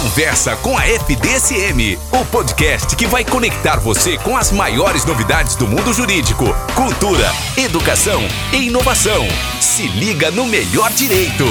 Conversa com a FDSM, o podcast que vai conectar você com as maiores novidades do mundo jurídico, cultura, educação e inovação. Se liga no melhor direito.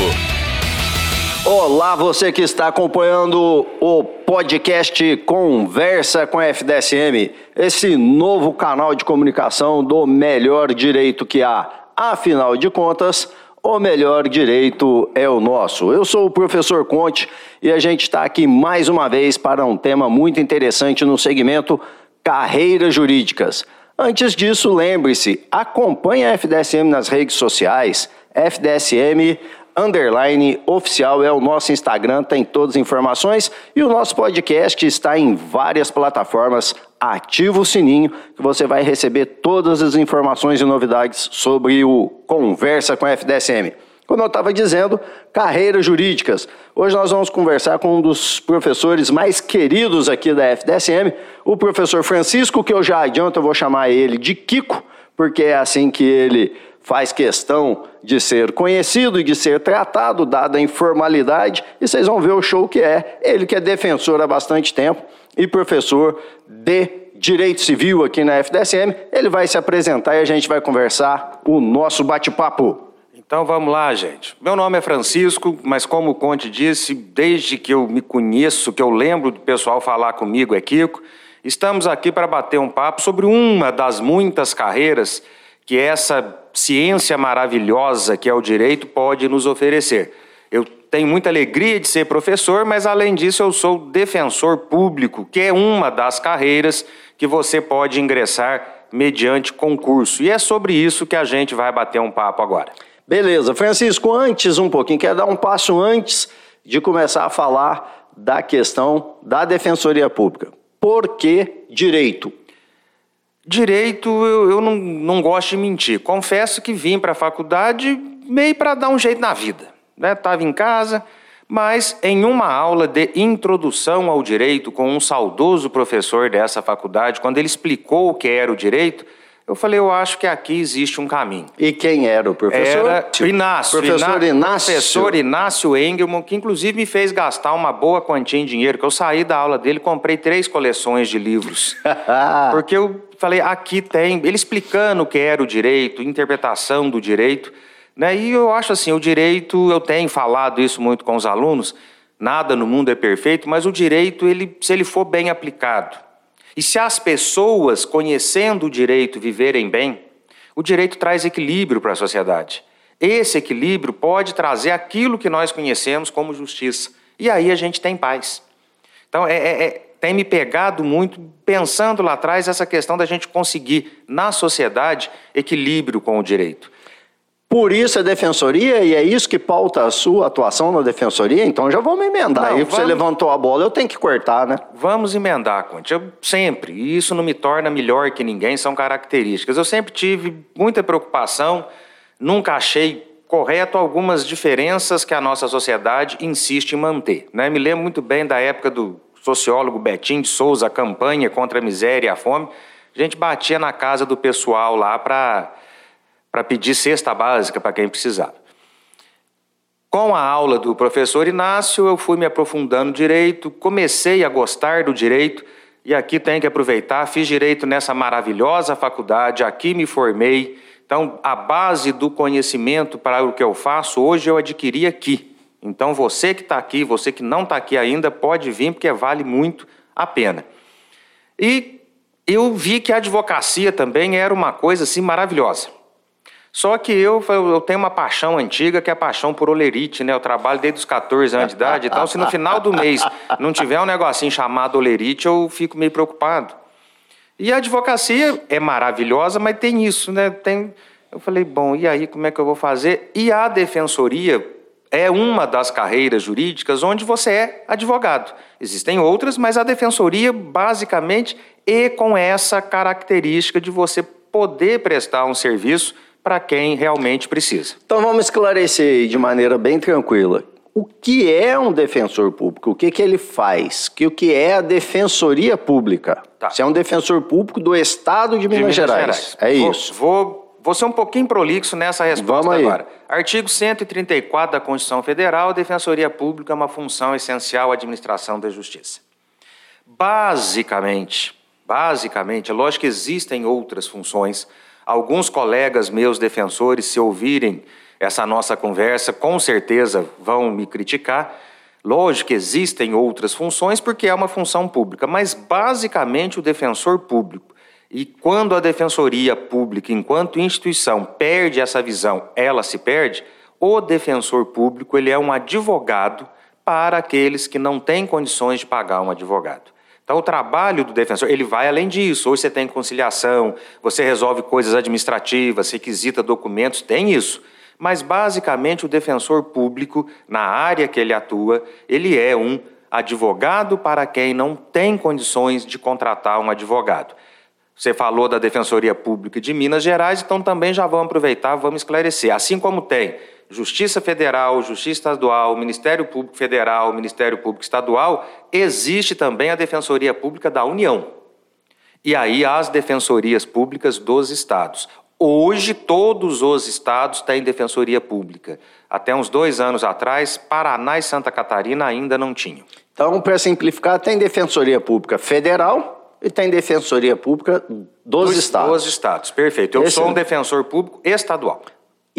Olá, você que está acompanhando o podcast Conversa com a FDSM, esse novo canal de comunicação do melhor direito que há. Afinal de contas, o melhor direito é o nosso. Eu sou o professor Conte e a gente está aqui mais uma vez para um tema muito interessante no segmento carreiras jurídicas. Antes disso, lembre-se, acompanhe a FDSM nas redes sociais, FDSM underline oficial é o nosso Instagram, tem todas as informações e o nosso podcast está em várias plataformas. Ativa o sininho que você vai receber todas as informações e novidades sobre o Conversa com a FDSM. Como eu estava dizendo, carreiras jurídicas. Hoje nós vamos conversar com um dos professores mais queridos aqui da FDSM, o professor Francisco, que eu já adianto, eu vou chamar ele de Kiko, porque é assim que ele faz questão de ser conhecido e de ser tratado, dada a informalidade, e vocês vão ver o show que é. Ele que é defensor há bastante tempo e professor de Direito Civil aqui na FDSM, ele vai se apresentar e a gente vai conversar o nosso bate-papo. Então vamos lá, gente. Meu nome é Francisco, mas como o Conte disse, desde que eu me conheço, que eu lembro do pessoal falar comigo é Kiko, estamos aqui para bater um papo sobre uma das muitas carreiras que essa ciência maravilhosa que é o direito pode nos oferecer. Eu tenho muita alegria de ser professor, mas além disso eu sou defensor público, que é uma das carreiras que você pode ingressar mediante concurso. E é sobre isso que a gente vai bater um papo agora. Beleza, Francisco, antes um pouquinho, quer dar um passo antes de começar a falar da questão da defensoria pública. Por que direito? Direito, eu, eu não, não gosto de mentir. Confesso que vim para a faculdade meio para dar um jeito na vida. Estava né? em casa, mas em uma aula de introdução ao direito com um saudoso professor dessa faculdade, quando ele explicou o que era o direito, eu falei, eu acho que aqui existe um caminho. E quem era o professor? Era Inácio. Professor Inácio. Professor Inácio Engelman, que inclusive me fez gastar uma boa quantia em dinheiro, que eu saí da aula dele comprei três coleções de livros. porque eu falei, aqui tem, ele explicando o que era o direito, interpretação do direito. Né? E eu acho assim, o direito, eu tenho falado isso muito com os alunos, nada no mundo é perfeito, mas o direito, ele, se ele for bem aplicado, e se as pessoas, conhecendo o direito, viverem bem, o direito traz equilíbrio para a sociedade. Esse equilíbrio pode trazer aquilo que nós conhecemos como justiça. E aí a gente tem paz. Então, é, é, é, tem me pegado muito, pensando lá atrás, essa questão da gente conseguir, na sociedade, equilíbrio com o direito. Por isso a defensoria, e é isso que pauta a sua atuação na defensoria, então já vamos emendar. Não, aí vamos... você levantou a bola, eu tenho que cortar, né? Vamos emendar, Conte. Eu sempre, e isso não me torna melhor que ninguém, são características. Eu sempre tive muita preocupação, nunca achei correto algumas diferenças que a nossa sociedade insiste em manter. Né? Me lembro muito bem da época do sociólogo Betim de Souza, a campanha contra a miséria e a fome. A gente batia na casa do pessoal lá para para pedir cesta básica para quem precisava. Com a aula do professor Inácio, eu fui me aprofundando direito, comecei a gostar do direito e aqui tenho que aproveitar, fiz direito nessa maravilhosa faculdade, aqui me formei. Então, a base do conhecimento para o que eu faço hoje eu adquiri aqui. Então, você que está aqui, você que não está aqui ainda, pode vir porque vale muito a pena. E eu vi que a advocacia também era uma coisa assim maravilhosa. Só que eu, eu tenho uma paixão antiga, que é a paixão por olerite, né? Eu trabalho desde os 14 anos de idade, então se no final do mês não tiver um negocinho chamado olerite, eu fico meio preocupado. E a advocacia é maravilhosa, mas tem isso, né? Tem... Eu falei, bom, e aí como é que eu vou fazer? E a defensoria é uma das carreiras jurídicas onde você é advogado. Existem outras, mas a defensoria, basicamente, é com essa característica de você poder prestar um serviço para quem realmente precisa. Então vamos esclarecer de maneira bem tranquila. O que é um defensor público? O que, que ele faz? Que o que é a defensoria pública? Tá. Você é um defensor público do Estado de Minas, de Minas Gerais. Gerais. É vou, isso. Vou vou ser um pouquinho prolixo nessa resposta agora. Artigo 134 da Constituição Federal, a Defensoria Pública é uma função essencial à administração da justiça. Basicamente, basicamente, é lógico que existem outras funções. Alguns colegas meus defensores, se ouvirem essa nossa conversa, com certeza vão me criticar. Lógico que existem outras funções, porque é uma função pública, mas basicamente o defensor público e quando a defensoria pública, enquanto instituição, perde essa visão, ela se perde, o defensor público ele é um advogado para aqueles que não têm condições de pagar um advogado. Então, o trabalho do defensor, ele vai além disso. Hoje você tem conciliação, você resolve coisas administrativas, requisita documentos, tem isso. Mas, basicamente, o defensor público, na área que ele atua, ele é um advogado para quem não tem condições de contratar um advogado. Você falou da Defensoria Pública de Minas Gerais, então também já vamos aproveitar, vamos esclarecer. Assim como tem Justiça Federal, Justiça Estadual, Ministério Público Federal, Ministério Público Estadual, existe também a Defensoria Pública da União. E aí as defensorias públicas dos estados. Hoje, todos os estados têm defensoria pública. Até uns dois anos atrás, Paraná e Santa Catarina ainda não tinham. Então, para simplificar, tem defensoria pública federal, e tem defensoria pública dos, dos estados. Dos estados, perfeito. Eu Esse... sou um defensor público estadual.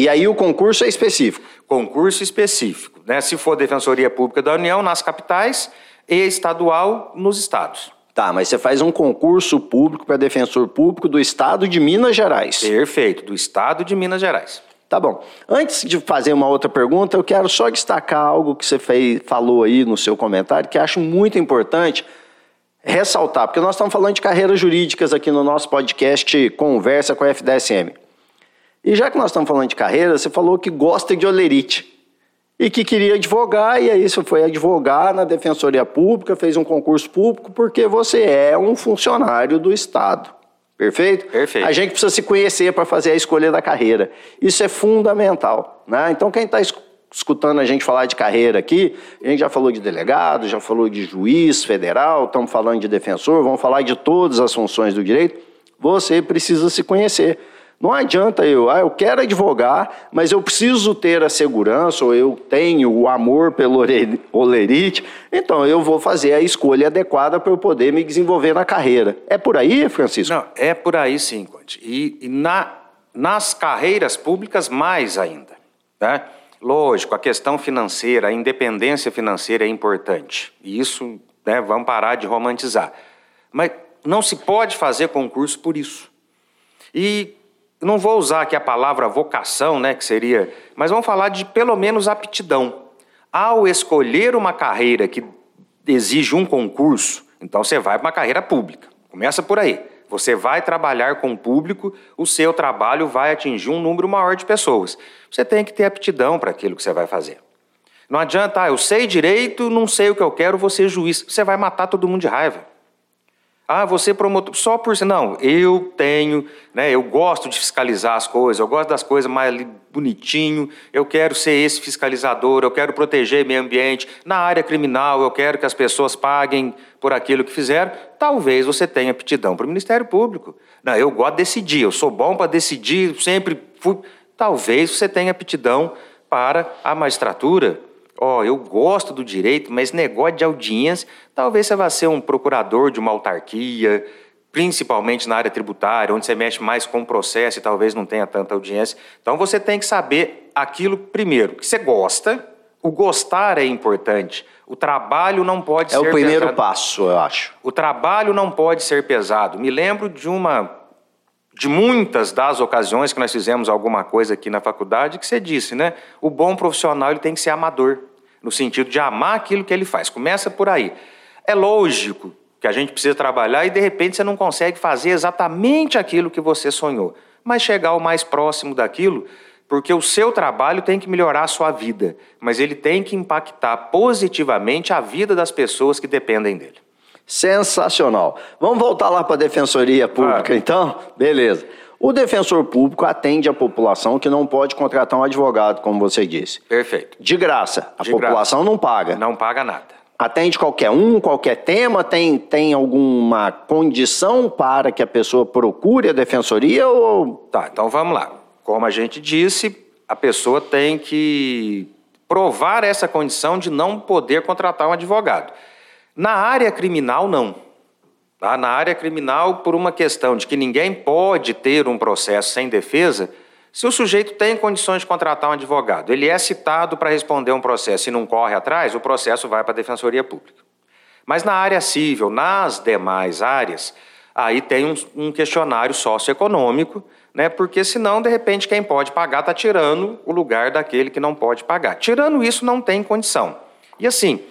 E aí o concurso é específico? Concurso específico. Né? Se for Defensoria Pública da União, nas capitais, e estadual nos estados. Tá, mas você faz um concurso público para defensor público do estado de Minas Gerais. Perfeito, do estado de Minas Gerais. Tá bom. Antes de fazer uma outra pergunta, eu quero só destacar algo que você fez, falou aí no seu comentário, que acho muito importante ressaltar, porque nós estamos falando de carreiras jurídicas aqui no nosso podcast Conversa com a FDSM. E já que nós estamos falando de carreira, você falou que gosta de olerite e que queria advogar, e aí você foi advogar na Defensoria Pública, fez um concurso público, porque você é um funcionário do Estado. Perfeito? Perfeito. A gente precisa se conhecer para fazer a escolha da carreira. Isso é fundamental. Né? Então, quem está escutando a gente falar de carreira aqui, a gente já falou de delegado, já falou de juiz federal, estamos falando de defensor, vamos falar de todas as funções do direito. Você precisa se conhecer. Não adianta eu, ah, eu quero advogar, mas eu preciso ter a segurança, ou eu tenho o amor pelo olerite, então eu vou fazer a escolha adequada para eu poder me desenvolver na carreira. É por aí, Francisco? Não, é por aí sim, Conte. E, e na, nas carreiras públicas, mais ainda. Né? Lógico, a questão financeira, a independência financeira é importante. E isso, né, vamos parar de romantizar. Mas não se pode fazer concurso por isso. E não vou usar aqui a palavra vocação, né, que seria, mas vamos falar de pelo menos aptidão. Ao escolher uma carreira que exige um concurso, então você vai para uma carreira pública. Começa por aí. Você vai trabalhar com o público, o seu trabalho vai atingir um número maior de pessoas. Você tem que ter aptidão para aquilo que você vai fazer. Não adianta, ah, eu sei direito, não sei o que eu quero, vou ser juiz. Você vai matar todo mundo de raiva. Ah, você promotor, só por não, eu tenho, né, eu gosto de fiscalizar as coisas, eu gosto das coisas mais bonitinho, eu quero ser esse fiscalizador, eu quero proteger meio ambiente. Na área criminal, eu quero que as pessoas paguem por aquilo que fizeram. Talvez você tenha aptidão para o Ministério Público. Não, eu gosto de decidir, eu sou bom para decidir, sempre fui. Talvez você tenha aptidão para a magistratura ó, oh, eu gosto do direito, mas negócio de audiência, talvez você vá ser um procurador de uma autarquia, principalmente na área tributária, onde você mexe mais com o processo e talvez não tenha tanta audiência. Então você tem que saber aquilo primeiro que você gosta. O gostar é importante. O trabalho não pode é ser É o primeiro pesado. passo, eu acho. O trabalho não pode ser pesado. Me lembro de uma de muitas das ocasiões que nós fizemos alguma coisa aqui na faculdade que você disse, né? O bom profissional ele tem que ser amador no sentido de amar aquilo que ele faz. Começa por aí. É lógico que a gente precisa trabalhar e de repente você não consegue fazer exatamente aquilo que você sonhou, mas chegar o mais próximo daquilo, porque o seu trabalho tem que melhorar a sua vida, mas ele tem que impactar positivamente a vida das pessoas que dependem dele. Sensacional. Vamos voltar lá para a Defensoria Pública, então? Beleza. O defensor público atende a população que não pode contratar um advogado, como você disse. Perfeito. De graça. A De população graça. não paga. Não paga nada. atende qualquer um, qualquer tema? Tem, tem alguma condição para que a pessoa procure a defensoria? Ou... Tá, então vamos lá. Como a gente disse, a pessoa tem que provar essa condição de não poder contratar um advogado. Na área criminal, não. Tá? Na área criminal, por uma questão de que ninguém pode ter um processo sem defesa, se o sujeito tem condições de contratar um advogado, ele é citado para responder um processo e não corre atrás, o processo vai para a Defensoria Pública. Mas na área civil, nas demais áreas, aí tem um, um questionário socioeconômico, né? porque senão, de repente, quem pode pagar está tirando o lugar daquele que não pode pagar. Tirando isso, não tem condição. E assim,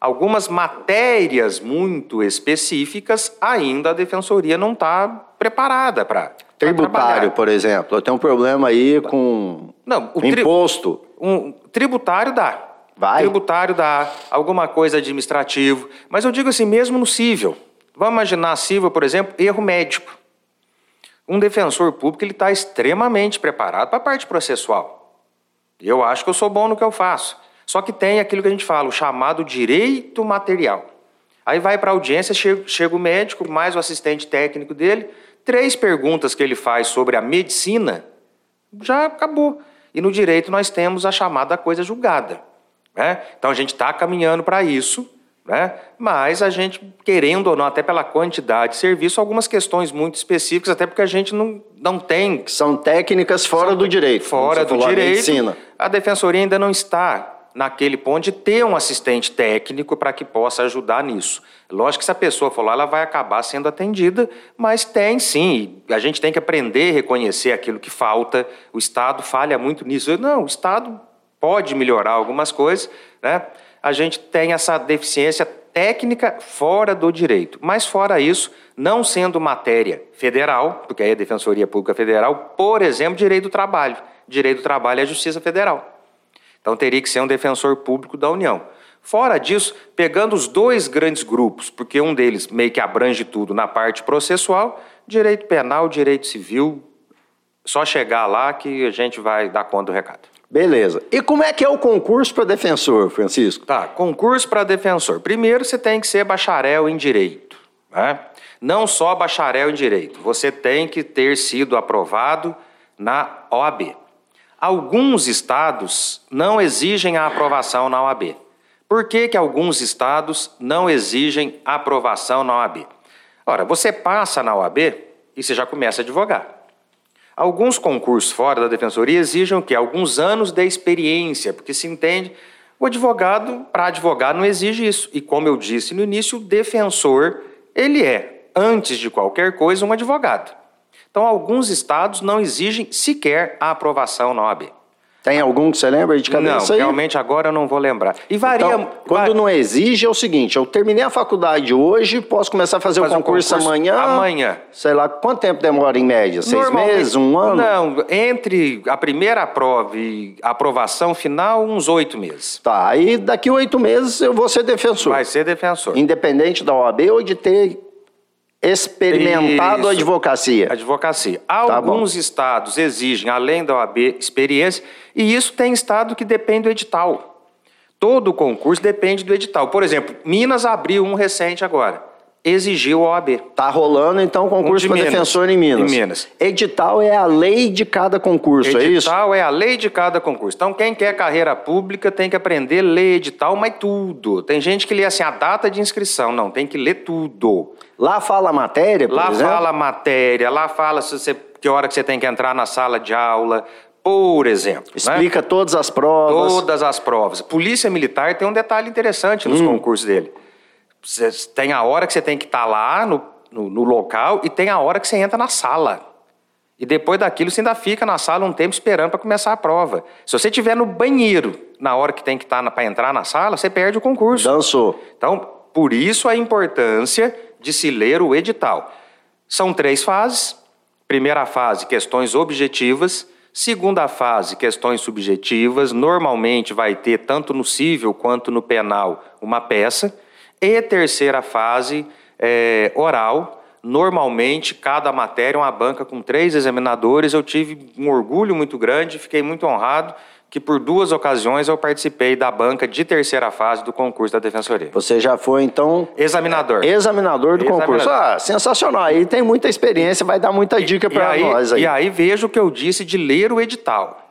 algumas matérias muito específicas, ainda a Defensoria não está preparada para Tributário, por exemplo. Eu tenho um problema aí com Não, o imposto. Um, tributário dá. Vai. Tributário dá, alguma coisa administrativo. Mas eu digo assim, mesmo no cível. Vamos imaginar cível, por exemplo, erro médico. Um defensor público ele está extremamente preparado para a parte processual. Eu acho que eu sou bom no que eu faço. Só que tem aquilo que a gente fala, o chamado direito material. Aí vai para a audiência, chega, o médico, mais o assistente técnico dele, três perguntas que ele faz sobre a medicina, já acabou. E no direito nós temos a chamada coisa julgada. Né? Então a gente está caminhando para isso, né? mas a gente, querendo ou não, até pela quantidade de serviço, algumas questões muito específicas, até porque a gente não, não tem. São técnicas fora são do direito. Fora do direito. A, a defensoria ainda não está naquele ponto de ter um assistente técnico para que possa ajudar nisso. Lógico que se a pessoa for lá, ela vai acabar sendo atendida, mas tem sim. A gente tem que aprender a reconhecer aquilo que falta. O Estado falha muito nisso. Não, o Estado pode melhorar algumas coisas, né? A gente tem essa deficiência técnica fora do direito. Mas fora isso, não sendo matéria federal, porque aí é a Defensoria Pública Federal, por exemplo, direito do trabalho. Direito do trabalho é a Justiça Federal. Então teria que ser um defensor público da União. Fora disso, pegando os dois grandes grupos, porque um deles meio que abrange tudo na parte processual, direito penal, direito civil, só chegar lá que a gente vai dar conta do recado. Beleza. E como é que é o concurso para defensor, Francisco? Tá, concurso para defensor. Primeiro você tem que ser bacharel em direito. Né? Não só bacharel em direito, você tem que ter sido aprovado na OAB. Alguns estados não exigem a aprovação na OAB. Por que, que alguns estados não exigem aprovação na OAB? Ora, você passa na OAB e você já começa a advogar. Alguns concursos fora da defensoria exigem o quê? Alguns anos de experiência, porque se entende, o advogado, para advogar, não exige isso. E como eu disse no início, o defensor, ele é, antes de qualquer coisa, um advogado. Então, alguns estados não exigem sequer a aprovação na OAB. Tem algum que você lembra de cabeça não, aí? realmente agora eu não vou lembrar. E varia... Então, quando não exige é o seguinte, eu terminei a faculdade hoje, posso começar a fazer, fazer o concurso, concurso, amanhã? Amanhã. Sei lá, quanto tempo demora em média? Seis meses, um ano? Não, entre a primeira prova e a aprovação final, uns oito meses. Tá, aí daqui oito meses eu vou ser defensor. Vai ser defensor. Independente da OAB ou de ter experimentado Isso. advocacia. Advocacia. Tá Alguns estados exigem, além da OAB, experiência, e isso tem estado que depende do edital. Todo concurso depende do edital. Por exemplo, Minas abriu um recente agora. Exigiu a OAB. Tá rolando então o concurso um para defensor em Minas. Em Minas. Edital é a lei de cada concurso, edital é isso? Edital é a lei de cada concurso. Então quem quer carreira pública tem que aprender a ler edital, mas tudo. Tem gente que lê assim a data de inscrição, não, tem que ler tudo. Lá fala matéria, por lá exemplo? Lá fala matéria, lá fala se você, que hora que você tem que entrar na sala de aula, por exemplo. Né? Explica né? todas as provas. Todas as provas. Polícia Militar tem um detalhe interessante nos hum. concursos dele. Você tem a hora que você tem que estar tá lá no, no, no, local e tem a hora que você entra na sala. E depois daquilo você ainda fica na sala um tempo esperando para começar a prova. Se você estiver no banheiro na hora que tem que estar tá para entrar na sala, você perde o concurso. Dançou. Então, por isso a importância de se ler o edital. São três fases. Primeira fase, questões objetivas. Segunda fase, questões subjetivas. Normalmente vai ter, tanto no civil quanto no penal, uma peça. E terceira fase, é, oral. Normalmente, cada matéria, uma banca com três examinadores. Eu tive um orgulho muito grande, fiquei muito honrado que por duas ocasiões eu participei da banca de terceira fase do concurso da Defensoria. Você já foi, então, Examinador. examinador do Examinador. concurso. Ah, sensacional. Aí tem muita experiência, vai dar muita dica para nós aí. E aí veja o que eu disse de ler o edital.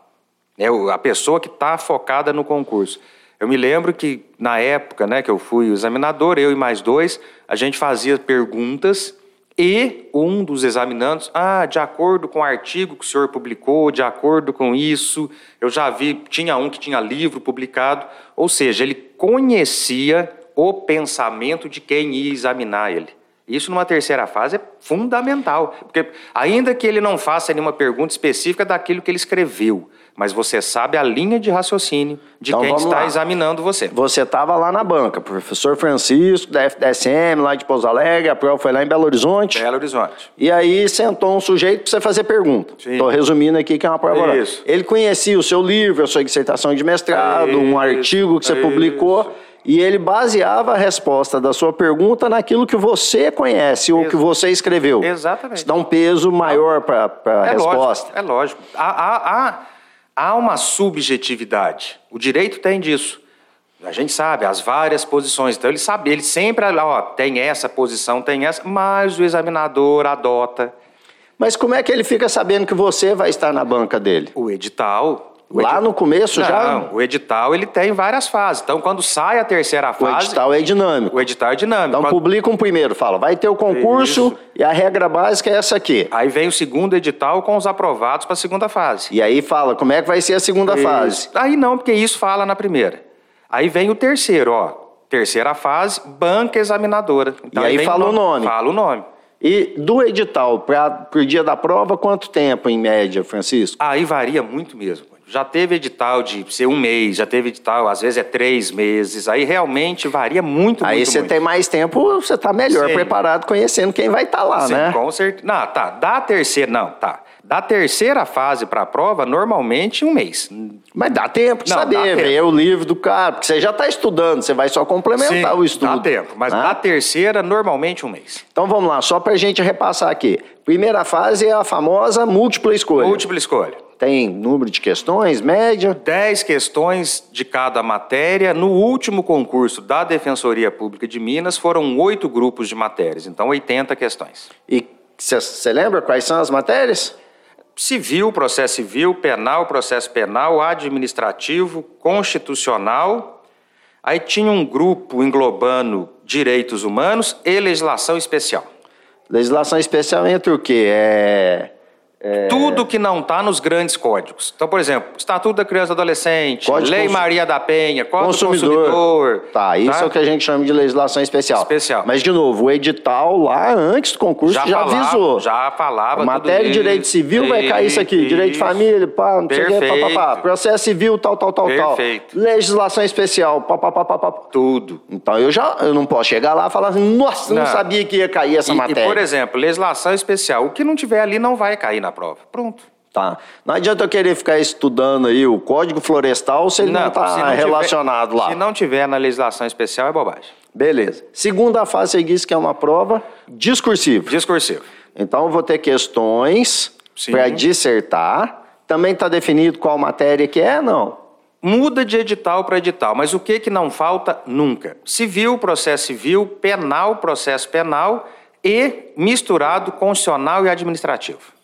É a pessoa que está focada no concurso. Eu me lembro que, na época né, que eu fui o examinador, eu e mais dois, a gente fazia perguntas e um dos examinandos, ah, de acordo com o artigo que o senhor publicou, de acordo com isso, eu já vi, tinha um que tinha livro publicado, ou seja, ele conhecia o pensamento de quem ia examinar ele. Isso numa terceira fase é fundamental, porque ainda que ele não faça nenhuma pergunta específica daquilo que ele escreveu, mas você sabe a linha de raciocínio de Então, quem está lá. examinando você. Você estava lá na banca, professor Francisco, da FDSM, lá de Pouso Alegre, a prova foi lá em Belo Horizonte. Belo Horizonte. E aí sentou um sujeito para você fazer pergunta. Estou resumindo aqui que é uma prova. Isso. Ele conhecia o seu livro, a sua dissertação de mestrado, um Isso, artigo que você isso. publicou, e ele baseava a resposta da sua pergunta naquilo que você conhece ou Ex- que você escreveu. Exatamente. Isso dá um peso maior para a É resposta. lógico, é lógico. Há, há, há, há uma subjetividade. O direito tem disso. A gente sabe as várias posições. Então ele sabe, ele sempre ó, tem essa posição, tem essa, mas o examinador adota Mas como é que ele fica sabendo que você vai estar na banca dele? o edital. O Lá no começo já? Não, o edital ele tem várias fases. Então quando sai a terceira O fase, edital é dinâmico. o edital é dinâmico. Então Quando- publica um primeiro, fala, vai ter o concurso Isso. e a regra básica é essa aqui. Aí vem o segundo edital com os aprovados para a segunda fase. E aí fala como é que vai ser a segunda fase. Isso. Aí não, porque isso fala na primeira. Aí vem o terceiro, ó. Terceira fase, banca examinadora. Então, E aí vem fala o nome. Fala o nome. E do edital para o dia da prova, quanto tempo em média, Francisco? Aí varia muito mesmo. Já teve edital de ser um mês, já teve edital, às vezes é três meses. Aí realmente varia muito, aí muito, você muito. tem mais tempo, você está melhor Sim. preparado, conhecendo quem vai estar lá, Sim, né? com certeza. Não, tá. Da terceira, não, tá. Da terceira fase para a prova, normalmente um mês. Mas dá tempo de Não, saber, ver o livro do cara, porque você já está estudando, você vai só complementar Sim, o estudo. Dá tempo, mas né? da terceira, normalmente um mês. Então vamos lá, só para a gente repassar aqui. Primeira fase é a famosa múltipla escolha. Múltipla escolha. Tem número de questões, média. 10 questões de cada matéria. No último concurso da Defensoria Pública de Minas, foram oito grupos de matérias, então 80 questões. E você lembra quais são as matérias? Civil, processo civil, penal, processo penal, administrativo, constitucional. Aí tinha um grupo englobando direitos humanos e legislação especial. Legislação especial entre o quê? É... Tudo que não está nos grandes códigos. Então, por exemplo, Estatuto da Criança e do Adolescente, Código Lei Maria da Penha, Código do Consumidor. Consumidor. Tá, isso é o que a gente chama de legislação especial. Especial. Mas, de novo, o edital lá, antes do concurso, já, falava, avisou. Já falava Matéria de direito isso. civil vai cair isso aqui. Isso. Direito de família, pá, não sei o quê, pá, pá, pá. Perfeito. Processo civil, tal, tal, tal, tal. Perfeito. Legislação especial, pá, pá, pá, pá, pá. Tudo. Então eu já eu não posso chegar lá e falar assim, nossa, não, Não. sabia que ia cair essa E, e, matéria. por exemplo, legislação especial. O que não tiver ali não vai cair na prova. Pronto. Tá. Não adianta eu querer ficar estudando aí o Código Florestal se ele não está não tiver- relacionado lá. Se não tiver na legislação especial, é bobagem. Beleza. Segunda fase, você disse que é uma prova discursiva. Discursivo. Então, eu vou ter questões para dissertar. Também está definido qual matéria que é, não? Muda de edital para edital, mas o que, que não falta nunca? Civil, processo civil, penal, processo penal e misturado constitucional e administrativo.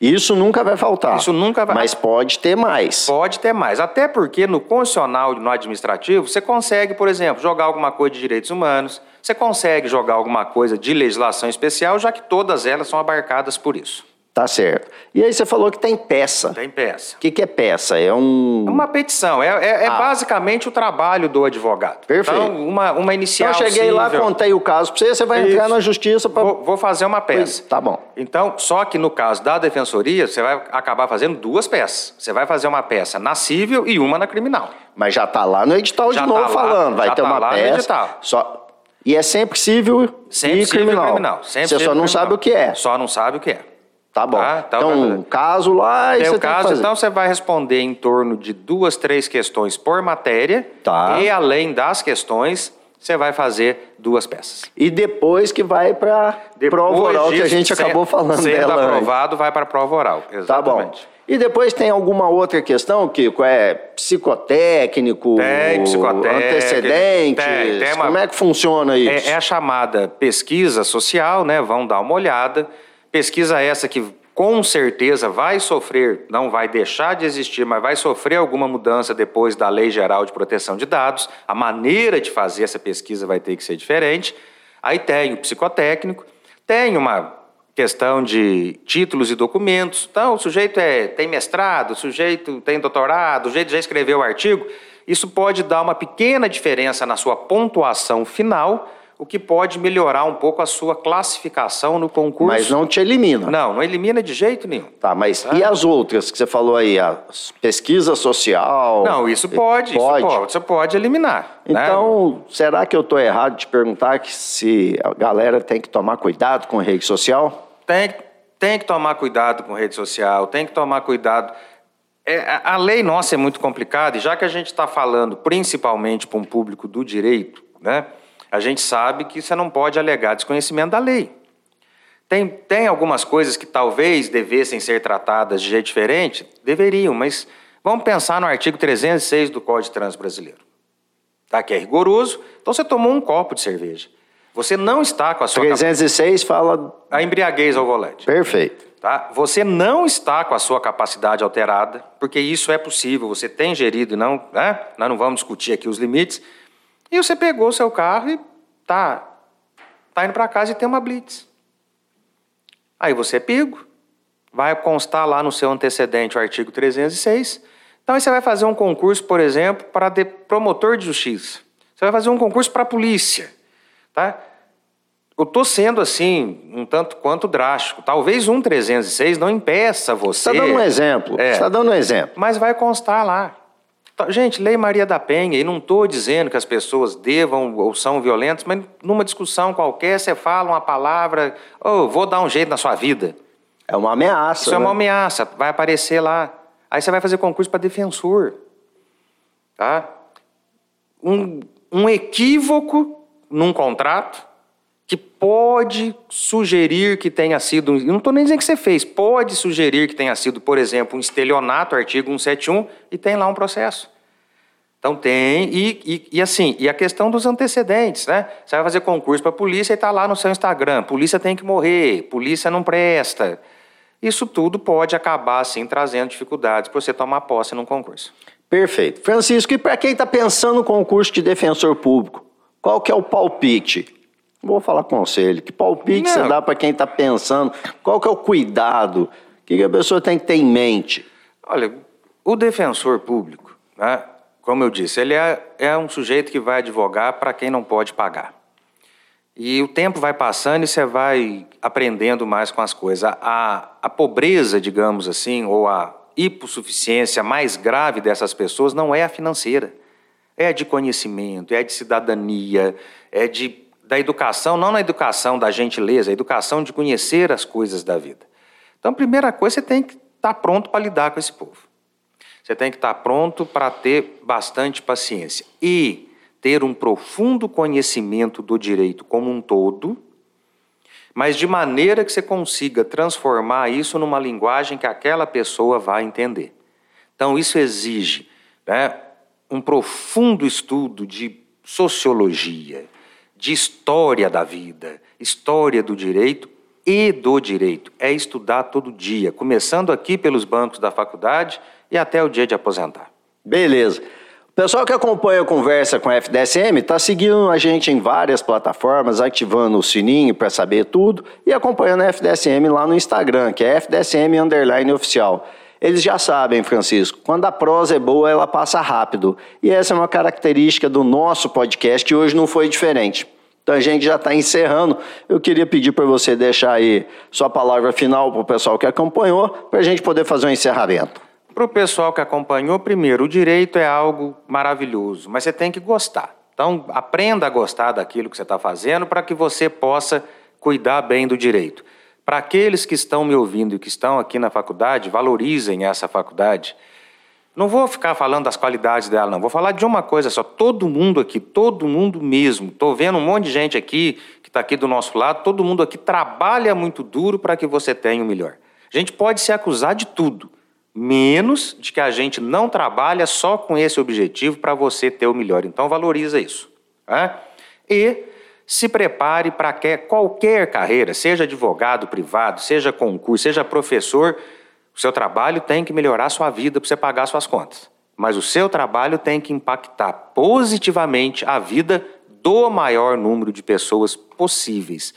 Isso nunca vai faltar. Isso nunca vai- Mas pode ter mais. Pode ter mais, até porque no constitucional e no administrativo você consegue, por exemplo, jogar alguma coisa de direitos humanos, você consegue jogar alguma coisa de legislação especial, já que todas elas são abarcadas por isso. Tá certo. E aí você falou que tem peça. Tem peça. O que, que é peça? É um. É uma petição, é, é- é Ah. basicamente o trabalho do advogado. Perfeito. Então, uma, uma inicial. Então, eu cheguei lá, contei o caso para você, você vai Isso. entrar na justiça para. Vou, vou fazer uma peça. Tá bom. Então, só que no caso da defensoria, você vai acabar fazendo duas peças. Você vai fazer uma peça na civil e uma na criminal. Mas já tá lá no edital Já de novo tá lá, falando. Vai já ter tá uma lá no peça. edital. Só... E é sempre civil Sempre e civil criminal. e criminal. Sempre você só não criminal. sabe o que é. Só não sabe o que é. Tá bom. Tá, então fazer. caso lá e Tem você o tem caso, fazer. então você vai responder em torno de duas, três questões por matéria. Tá. E além das questões, você vai fazer duas peças. E depois que vai para prova oral, que a gente se- acabou falando sendo dela antes. aprovado, vai para a prova oral. Tá bom. Exatamente. E depois tem alguma outra questão, Kiko? É psicotécnico, Tem, psicotécnico, antecedentes? tem, tem uma- Como é que funciona isso? É, é a chamada pesquisa social, né? Vão dar uma olhada. Pesquisa essa que com certeza vai sofrer, não vai deixar de existir, mas vai sofrer alguma mudança depois da Lei Geral de Proteção de Dados. A maneira de fazer essa pesquisa vai ter que ser diferente. Aí tem o psicotécnico, tem uma questão de títulos e documentos. Então, o sujeito é, tem mestrado, o sujeito tem doutorado, o sujeito já escreveu o artigo. Isso pode dar uma pequena diferença na sua pontuação final, o que pode melhorar um pouco a sua classificação no concurso. Mas não te elimina. Não, não elimina de jeito nenhum. Tá, mas e as outras que você falou aí? A pesquisa social? Não, isso pode, Pode. Isso pode, você pode eliminar. né? Então, será que eu estou errado de perguntar que se a galera tem que tomar cuidado com rede social? Tem, tem que tomar cuidado com rede social, tem que tomar cuidado. É, a, a lei nossa é muito complicada, e já que a gente está falando principalmente para um público do direito, né, a gente sabe que você não pode alegar desconhecimento da lei. Tem, tem algumas coisas que talvez devessem ser tratadas de jeito diferente? Deveriam, mas vamos pensar no artigo 306 do Código de Trânsito Brasileiro. Tá? Que é rigoroso. Então você tomou um copo de cerveja. Você não está com a sua 306 fala. a embriaguez ao volante. Perfeito. Tá? Você não está com a sua capacidade alterada, porque isso é possível, você tem gerido, e não, né? nós não vamos discutir aqui os limites. E você pegou o seu carro e tá, tá indo para casa e tem uma blitz. Aí você é pego, vai constar lá no seu antecedente o artigo 306. Então aí você vai fazer um concurso, por exemplo, para promotor de justiça. Você vai fazer um concurso para a polícia. Tá? Eu estou sendo assim, um tanto quanto drástico. Talvez um 306 não impeça você. Está dando um exemplo. É. Você está dando um exemplo. Mas vai constar lá. Gente, Lei Maria da Penha, e não estou dizendo que as pessoas devam ou são violentas, mas numa discussão qualquer você fala uma palavra, oh, vou dar um jeito na sua vida. É uma ameaça. Isso é né? uma ameaça, vai aparecer lá. Aí você vai fazer concurso para defensor. Tá? Um, um equívoco num contrato que pode sugerir que tenha sido. Não estou nem dizendo que você fez, pode sugerir que tenha sido, por exemplo, um estelionato, artigo 171, e tem lá um processo. Então tem, e, e, e assim, e a questão dos antecedentes, né? Você vai fazer concurso para a polícia e está lá no seu Instagram, polícia tem que morrer, polícia não presta. Isso tudo pode acabar, assim, trazendo dificuldades para você tomar posse num concurso. Perfeito. Francisco, e para quem está pensando no concurso de defensor público, qual que é o palpite? Não Vou falar conselho. Que palpite Não. você dá para quem está pensando? Qual que é o cuidado? Que, a pessoa tem que ter em mente? Olha, o defensor público, né, como eu disse, ele é, é um sujeito que vai advogar para quem não pode pagar. E o tempo vai passando e você vai aprendendo mais com as coisas. A, a pobreza, digamos assim, ou a hipossuficiência mais grave dessas pessoas não é a financeira. É a de conhecimento, é a de cidadania, é de, da educação, não na educação da gentileza, a educação de conhecer as coisas da vida. Então, a primeira coisa, você tem que estar pronto para lidar com esse povo. Você tem que estar pronto para ter bastante paciência e ter um profundo conhecimento do direito como um todo, mas de maneira que você consiga transformar isso numa linguagem que aquela pessoa vai entender. Então, isso exige né, um profundo estudo de sociologia, de história da vida, história do direito e do direito. É estudar todo dia, começando aqui pelos bancos da faculdade e até o dia de aposentar. Beleza. O pessoal que acompanha a conversa com a FDSM está seguindo a gente em várias plataformas, ativando o sininho para saber tudo e acompanhando a FDSM lá no Instagram, que é FDSM underline oficial. Eles já sabem, Francisco, quando a prosa é boa, ela passa rápido. E essa é uma característica do nosso podcast e hoje não foi diferente. Então a gente já está encerrando. Eu queria pedir para você deixar aí sua palavra final para o pessoal que acompanhou, para a gente poder fazer um encerramento. Para o pessoal que acompanhou, primeiro, o direito é algo maravilhoso, mas você tem que gostar. Então, aprenda a gostar daquilo que você está fazendo para que você possa cuidar bem do direito. Para aqueles que estão me ouvindo e que estão aqui na faculdade, valorizem essa faculdade. Não vou ficar falando das qualidades dela, não. Vou falar de uma coisa só. Todo mundo aqui, todo mundo mesmo. Estou vendo um monte de gente aqui que está aqui do nosso lado. Todo mundo aqui trabalha muito duro para que você tenha o melhor. A gente pode se acusar de tudo, menos de que a gente não trabalha só com esse objetivo para você ter o melhor. Então valoriza isso. Né? E se prepare para qualquer carreira, seja advogado privado, seja concurso, seja professor, o seu trabalho tem que melhorar a sua vida para você pagar suas contas. Mas o seu trabalho tem que impactar positivamente a vida do maior número de pessoas possíveis.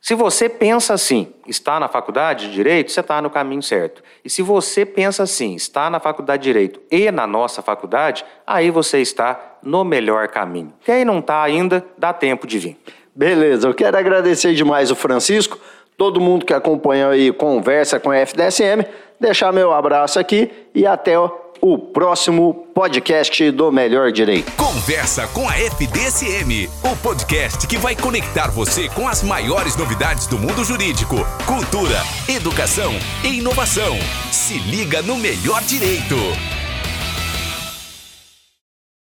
Se você pensa assim, está na faculdade de Direito, você está no caminho certo. E se você pensa assim, está na faculdade de Direito e na nossa faculdade, aí você está no melhor caminho. Quem não está ainda, dá tempo de vir. Beleza, eu quero agradecer demais o Francisco, todo mundo que acompanha aí Conversa com a FDSM, deixar meu abraço aqui e até o próximo podcast do Melhor Direito. Conversa com a FDSM, o podcast que vai conectar você com as maiores novidades do mundo jurídico, cultura, educação e inovação. Se liga no Melhor Direito.